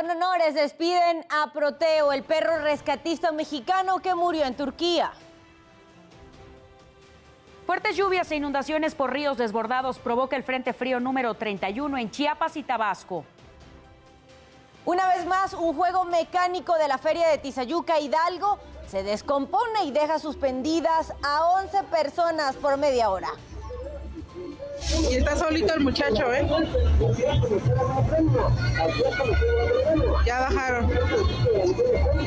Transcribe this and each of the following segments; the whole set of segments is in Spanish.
con honores despiden a Proteo, el perro rescatista mexicano que murió en Turquía. Fuertes lluvias e inundaciones por ríos desbordados provoca el Frente Frío número 31 en Chiapas y Tabasco. Una vez más, un juego mecánico de la Feria de Tizayuca Hidalgo se descompone y deja suspendidas a 11 personas por media hora. Y está solito el muchacho, ¿eh? Ya bajaron.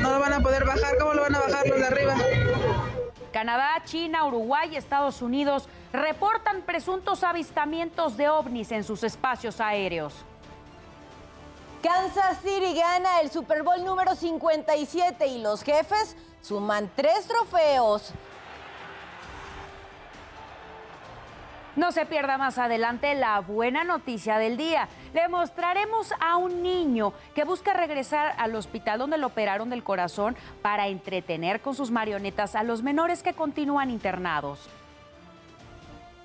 No lo van a poder bajar. ¿Cómo lo van a bajar los de arriba? Canadá, China, Uruguay y Estados Unidos reportan presuntos avistamientos de ovnis en sus espacios aéreos. Kansas City gana el Super Bowl número 57 y los jefes suman tres trofeos. No se pierda más adelante la buena noticia del día. Le mostraremos a un niño que busca regresar al hospital donde lo operaron del corazón para entretener con sus marionetas a los menores que continúan internados.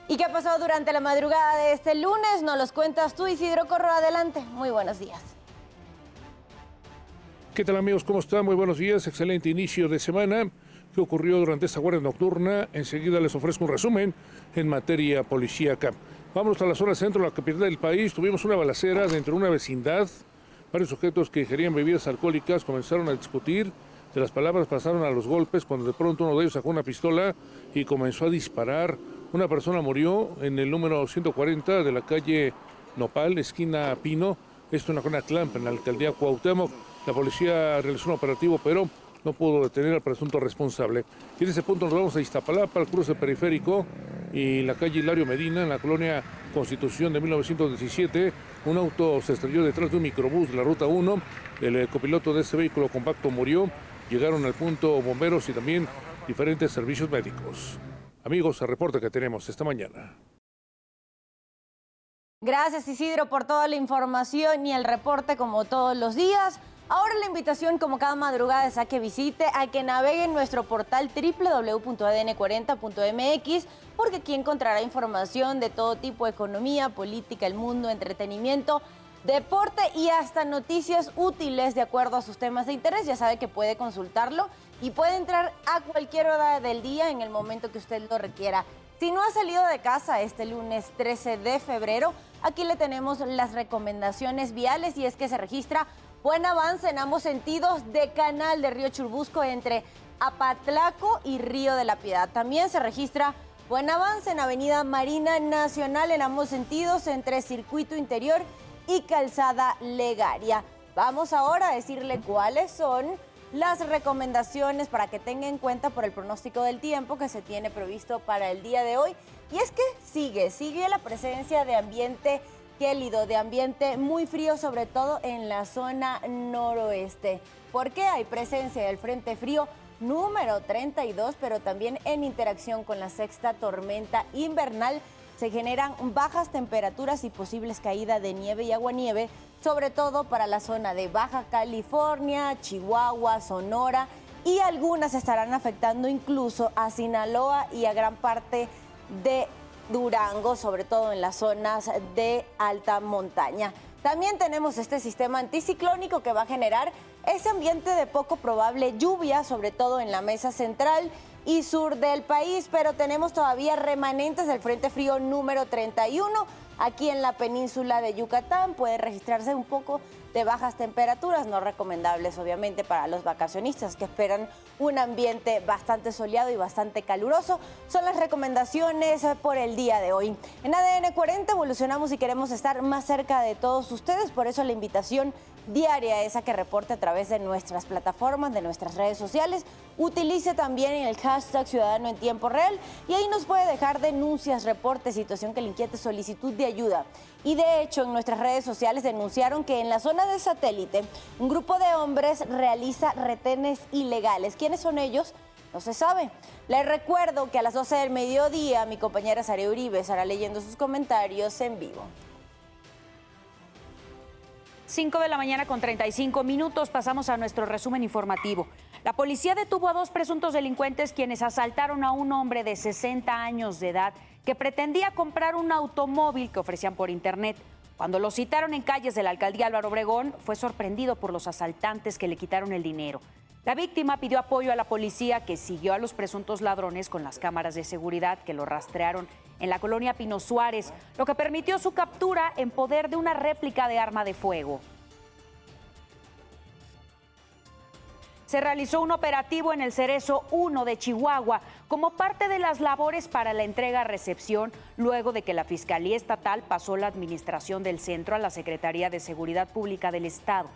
¿Y qué ha pasado durante la madrugada de este lunes? Nos los cuentas tú, Isidro Corro. Adelante. Muy buenos días. ¿Qué tal amigos? ¿Cómo están? Muy buenos días. Excelente inicio de semana. ¿Qué ocurrió durante esta guardia nocturna? Enseguida les ofrezco un resumen en materia policíaca. Vamos a la zona centro, la capital del país. Tuvimos una balacera dentro de una vecindad. Varios sujetos que ingerían bebidas alcohólicas comenzaron a discutir. De las palabras pasaron a los golpes cuando de pronto uno de ellos sacó una pistola y comenzó a disparar. Una persona murió en el número 140 de la calle Nopal, esquina Pino. Esto en la zona Clamp, en la alcaldía Cuauhtémoc. La policía realizó un operativo, pero no pudo detener al presunto responsable. Y en ese punto nos vamos a Iztapalapa, al cruce periférico y la calle Hilario Medina, en la colonia Constitución de 1917. Un auto se estrelló detrás de un microbús de la ruta 1. El eh, copiloto de ese vehículo compacto murió. Llegaron al punto bomberos y también diferentes servicios médicos. Amigos, el reporte que tenemos esta mañana. Gracias Isidro por toda la información y el reporte como todos los días. Ahora la invitación, como cada madrugada, es a que visite, a que navegue en nuestro portal www.adn40.mx, porque aquí encontrará información de todo tipo, economía, política, el mundo, entretenimiento, deporte y hasta noticias útiles de acuerdo a sus temas de interés. Ya sabe que puede consultarlo y puede entrar a cualquier hora del día en el momento que usted lo requiera. Si no ha salido de casa este lunes 13 de febrero, aquí le tenemos las recomendaciones viales y es que se registra Buen avance en ambos sentidos de canal de Río Churbusco entre Apatlaco y Río de la Piedad. También se registra buen avance en Avenida Marina Nacional en ambos sentidos entre Circuito Interior y Calzada Legaria. Vamos ahora a decirle cuáles son las recomendaciones para que tenga en cuenta por el pronóstico del tiempo que se tiene previsto para el día de hoy. Y es que sigue, sigue la presencia de ambiente gélido, de ambiente muy frío, sobre todo en la zona noroeste. porque hay presencia del Frente Frío número 32, pero también en interacción con la sexta tormenta invernal se generan bajas temperaturas y posibles caídas de nieve y aguanieve, sobre todo para la zona de Baja California, Chihuahua, Sonora y algunas estarán afectando incluso a Sinaloa y a gran parte de Durango, sobre todo en las zonas de alta montaña. También tenemos este sistema anticiclónico que va a generar ese ambiente de poco probable lluvia, sobre todo en la mesa central y sur del país, pero tenemos todavía remanentes del Frente Frío número 31 aquí en la península de Yucatán. Puede registrarse un poco de bajas temperaturas, no recomendables obviamente para los vacacionistas que esperan un ambiente bastante soleado y bastante caluroso. Son las recomendaciones por el día de hoy. En ADN 40 evolucionamos y queremos estar más cerca de todos ustedes, por eso la invitación diaria esa que reporte a través de nuestras plataformas, de nuestras redes sociales. Utilice también el hashtag Ciudadano en Tiempo Real y ahí nos puede dejar denuncias, reportes, situación que le inquiete, solicitud de ayuda. Y de hecho, en nuestras redes sociales denunciaron que en la zona de satélite un grupo de hombres realiza retenes ilegales. ¿Quiénes son ellos? No se sabe. Les recuerdo que a las 12 del mediodía mi compañera Sara Uribe estará leyendo sus comentarios en vivo. 5 de la mañana con 35 minutos pasamos a nuestro resumen informativo. La policía detuvo a dos presuntos delincuentes quienes asaltaron a un hombre de 60 años de edad que pretendía comprar un automóvil que ofrecían por internet. Cuando lo citaron en calles de la alcaldía Álvaro Obregón, fue sorprendido por los asaltantes que le quitaron el dinero. La víctima pidió apoyo a la policía que siguió a los presuntos ladrones con las cámaras de seguridad que lo rastrearon en la colonia Pino Suárez, lo que permitió su captura en poder de una réplica de arma de fuego. Se realizó un operativo en el Cerezo 1 de Chihuahua como parte de las labores para la entrega-recepción luego de que la Fiscalía Estatal pasó la administración del centro a la Secretaría de Seguridad Pública del Estado.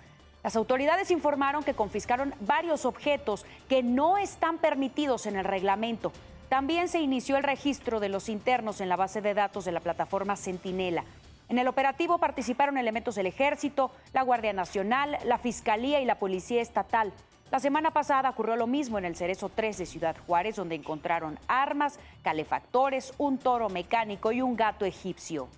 Las autoridades informaron que confiscaron varios objetos que no están permitidos en el reglamento. También se inició el registro de los internos en la base de datos de la plataforma Centinela. En el operativo participaron elementos del Ejército, la Guardia Nacional, la Fiscalía y la Policía Estatal. La semana pasada ocurrió lo mismo en el Cerezo 3 de Ciudad Juárez, donde encontraron armas, calefactores, un toro mecánico y un gato egipcio.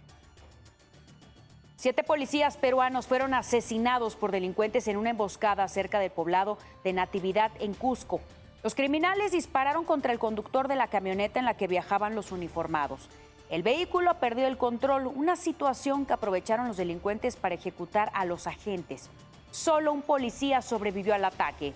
Siete policías peruanos fueron asesinados por delincuentes en una emboscada cerca del poblado de Natividad en Cusco. Los criminales dispararon contra el conductor de la camioneta en la que viajaban los uniformados. El vehículo perdió el control, una situación que aprovecharon los delincuentes para ejecutar a los agentes. Solo un policía sobrevivió al ataque.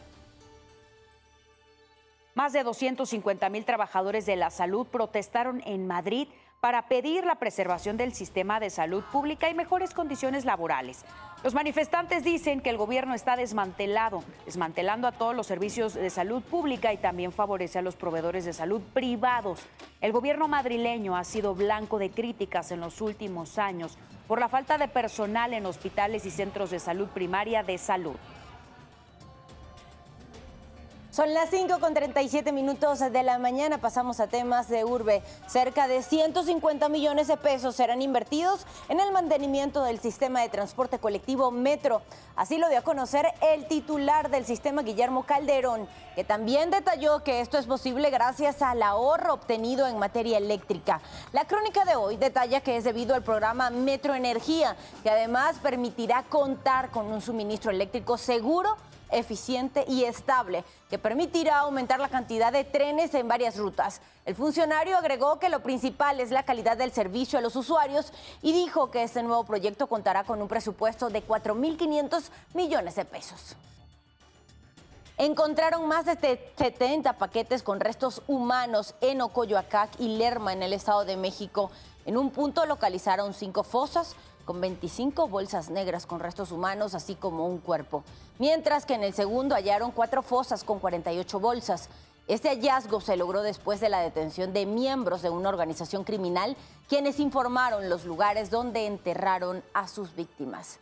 Más de 250 mil trabajadores de la salud protestaron en Madrid para pedir la preservación del sistema de salud pública y mejores condiciones laborales. Los manifestantes dicen que el gobierno está desmantelado, desmantelando a todos los servicios de salud pública y también favorece a los proveedores de salud privados. El gobierno madrileño ha sido blanco de críticas en los últimos años por la falta de personal en hospitales y centros de salud primaria de salud. Son las 5 con 37 minutos de la mañana. Pasamos a temas de urbe. Cerca de 150 millones de pesos serán invertidos en el mantenimiento del sistema de transporte colectivo Metro. Así lo dio a conocer el titular del sistema, Guillermo Calderón, que también detalló que esto es posible gracias al ahorro obtenido en materia eléctrica. La crónica de hoy detalla que es debido al programa Metro Energía, que además permitirá contar con un suministro eléctrico seguro eficiente y estable que permitirá aumentar la cantidad de trenes en varias rutas. El funcionario agregó que lo principal es la calidad del servicio a los usuarios y dijo que este nuevo proyecto contará con un presupuesto de 4.500 millones de pesos. Encontraron más de 70 paquetes con restos humanos en Ocoyoacac y Lerma, en el Estado de México. En un punto localizaron cinco fosas, con 25 bolsas negras con restos humanos, así como un cuerpo. Mientras que en el segundo hallaron cuatro fosas con 48 bolsas. Este hallazgo se logró después de la detención de miembros de una organización criminal, quienes informaron los lugares donde enterraron a sus víctimas.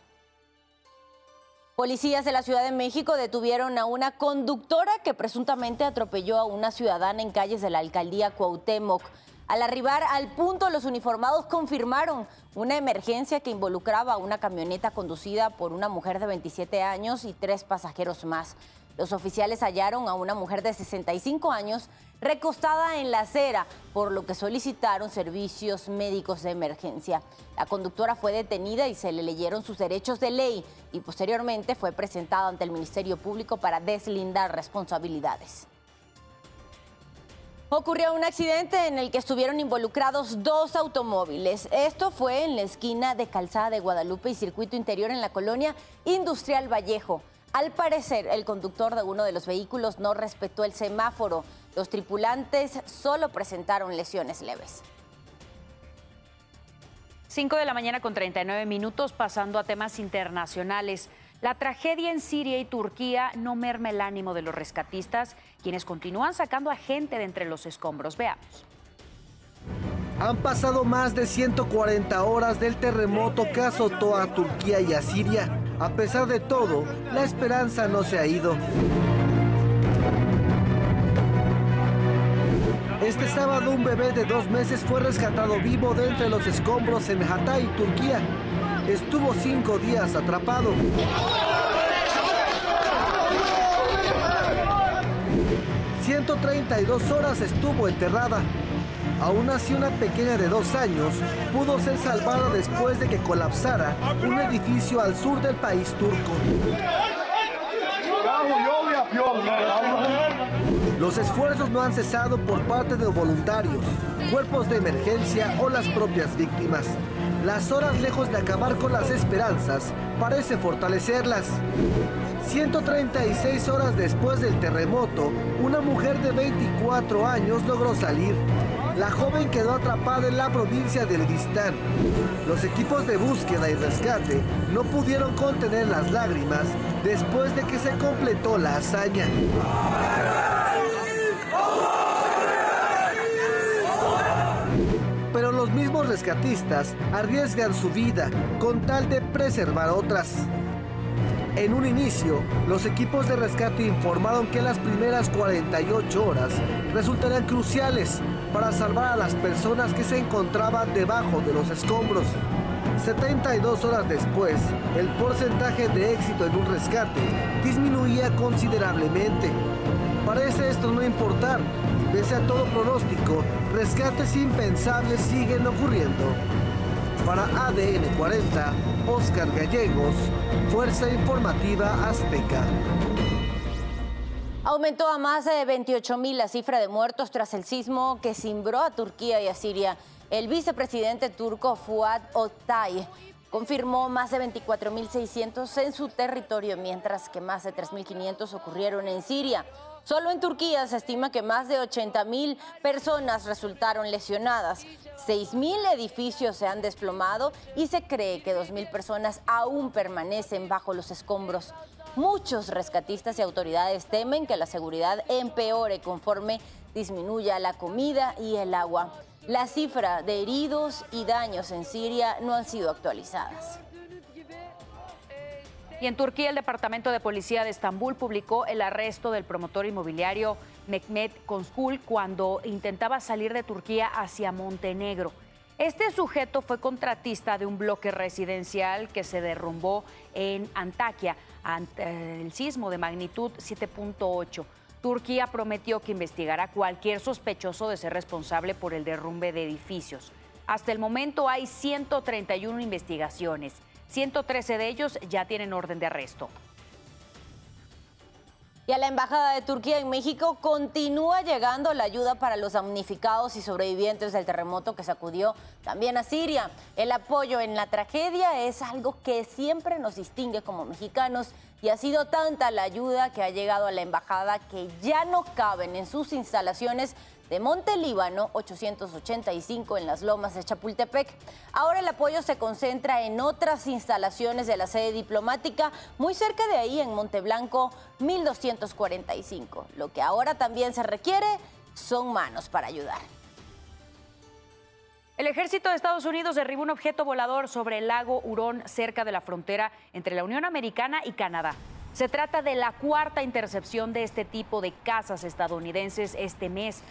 Policías de la Ciudad de México detuvieron a una conductora que presuntamente atropelló a una ciudadana en calles de la alcaldía Cuauhtémoc. Al arribar al punto, los uniformados confirmaron una emergencia que involucraba una camioneta conducida por una mujer de 27 años y tres pasajeros más. Los oficiales hallaron a una mujer de 65 años recostada en la acera, por lo que solicitaron servicios médicos de emergencia. La conductora fue detenida y se le leyeron sus derechos de ley y posteriormente fue presentada ante el Ministerio Público para deslindar responsabilidades. Ocurrió un accidente en el que estuvieron involucrados dos automóviles. Esto fue en la esquina de Calzada de Guadalupe y Circuito Interior en la colonia Industrial Vallejo. Al parecer, el conductor de uno de los vehículos no respetó el semáforo. Los tripulantes solo presentaron lesiones leves. 5 de la mañana con 39 minutos, pasando a temas internacionales. La tragedia en Siria y Turquía no merma el ánimo de los rescatistas, quienes continúan sacando a gente de entre los escombros. Veamos. Han pasado más de 140 horas del terremoto que azotó a Turquía y a Siria. A pesar de todo, la esperanza no se ha ido. Este sábado un bebé de dos meses fue rescatado vivo de entre los escombros en Hatay, Turquía estuvo cinco días atrapado. ...132 horas estuvo enterrada. Aún así, una pequeña de dos años pudo ser salvada después de que colapsara un edificio al sur del país turco. Los esfuerzos no han cesado por parte de voluntarios, cuerpos de emergencia o las propias víctimas. Las horas lejos de acabar con las esperanzas parece fortalecerlas. 136 horas después del terremoto, una mujer de 24 años logró salir. La joven quedó atrapada en la provincia del Vistán. Los equipos de búsqueda y rescate no pudieron contener las lágrimas después de que se completó la hazaña. Rescatistas arriesgan su vida con tal de preservar otras. En un inicio, los equipos de rescate informaron que las primeras 48 horas resultarían cruciales para salvar a las personas que se encontraban debajo de los escombros. 72 horas después, el porcentaje de éxito en un rescate disminuía considerablemente. Parece esto no importar, pese a todo pronóstico, rescates impensables siguen ocurriendo. Para ADN 40, Oscar Gallegos, Fuerza Informativa Azteca. Aumentó a más de 28 mil la cifra de muertos tras el sismo que cimbró a Turquía y a Siria. El vicepresidente turco Fuat Oktay confirmó más de 24.600 en su territorio, mientras que más de 3.500 ocurrieron en Siria. Solo en Turquía se estima que más de 80.000 personas resultaron lesionadas. 6.000 edificios se han desplomado y se cree que 2.000 personas aún permanecen bajo los escombros. Muchos rescatistas y autoridades temen que la seguridad empeore conforme disminuya la comida y el agua. La cifra de heridos y daños en Siria no han sido actualizadas. Y en Turquía, el Departamento de Policía de Estambul publicó el arresto del promotor inmobiliario Mehmet Konskul cuando intentaba salir de Turquía hacia Montenegro. Este sujeto fue contratista de un bloque residencial que se derrumbó en Antakya ante el sismo de magnitud 7.8. Turquía prometió que investigará cualquier sospechoso de ser responsable por el derrumbe de edificios. Hasta el momento hay 131 investigaciones. 113 de ellos ya tienen orden de arresto. Y a la Embajada de Turquía en México continúa llegando la ayuda para los damnificados y sobrevivientes del terremoto que sacudió también a Siria. El apoyo en la tragedia es algo que siempre nos distingue como mexicanos y ha sido tanta la ayuda que ha llegado a la embajada que ya no caben en sus instalaciones de Monte Líbano 885 en las lomas de Chapultepec. Ahora el apoyo se concentra en otras instalaciones de la sede diplomática, muy cerca de ahí en Monte Blanco 1245. Lo que ahora también se requiere son manos para ayudar. El ejército de Estados Unidos derribó un objeto volador sobre el lago Hurón cerca de la frontera entre la Unión Americana y Canadá. Se trata de la cuarta intercepción de este tipo de casas estadounidenses este mes.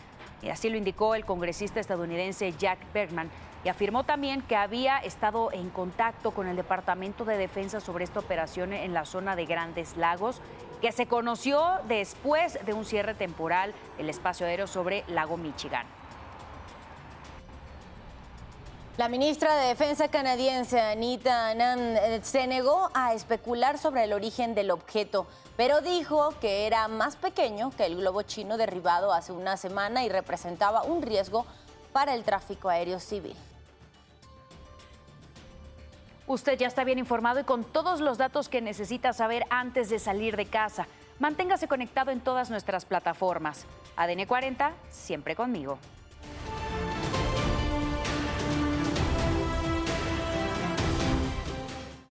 Y así lo indicó el congresista estadounidense Jack Bergman y afirmó también que había estado en contacto con el Departamento de Defensa sobre esta operación en la zona de Grandes Lagos, que se conoció después de un cierre temporal del espacio aéreo sobre Lago Michigan. La ministra de Defensa canadiense, Anita Anand, eh, se negó a especular sobre el origen del objeto, pero dijo que era más pequeño que el globo chino derribado hace una semana y representaba un riesgo para el tráfico aéreo civil. Usted ya está bien informado y con todos los datos que necesita saber antes de salir de casa. Manténgase conectado en todas nuestras plataformas. ADN 40, siempre conmigo.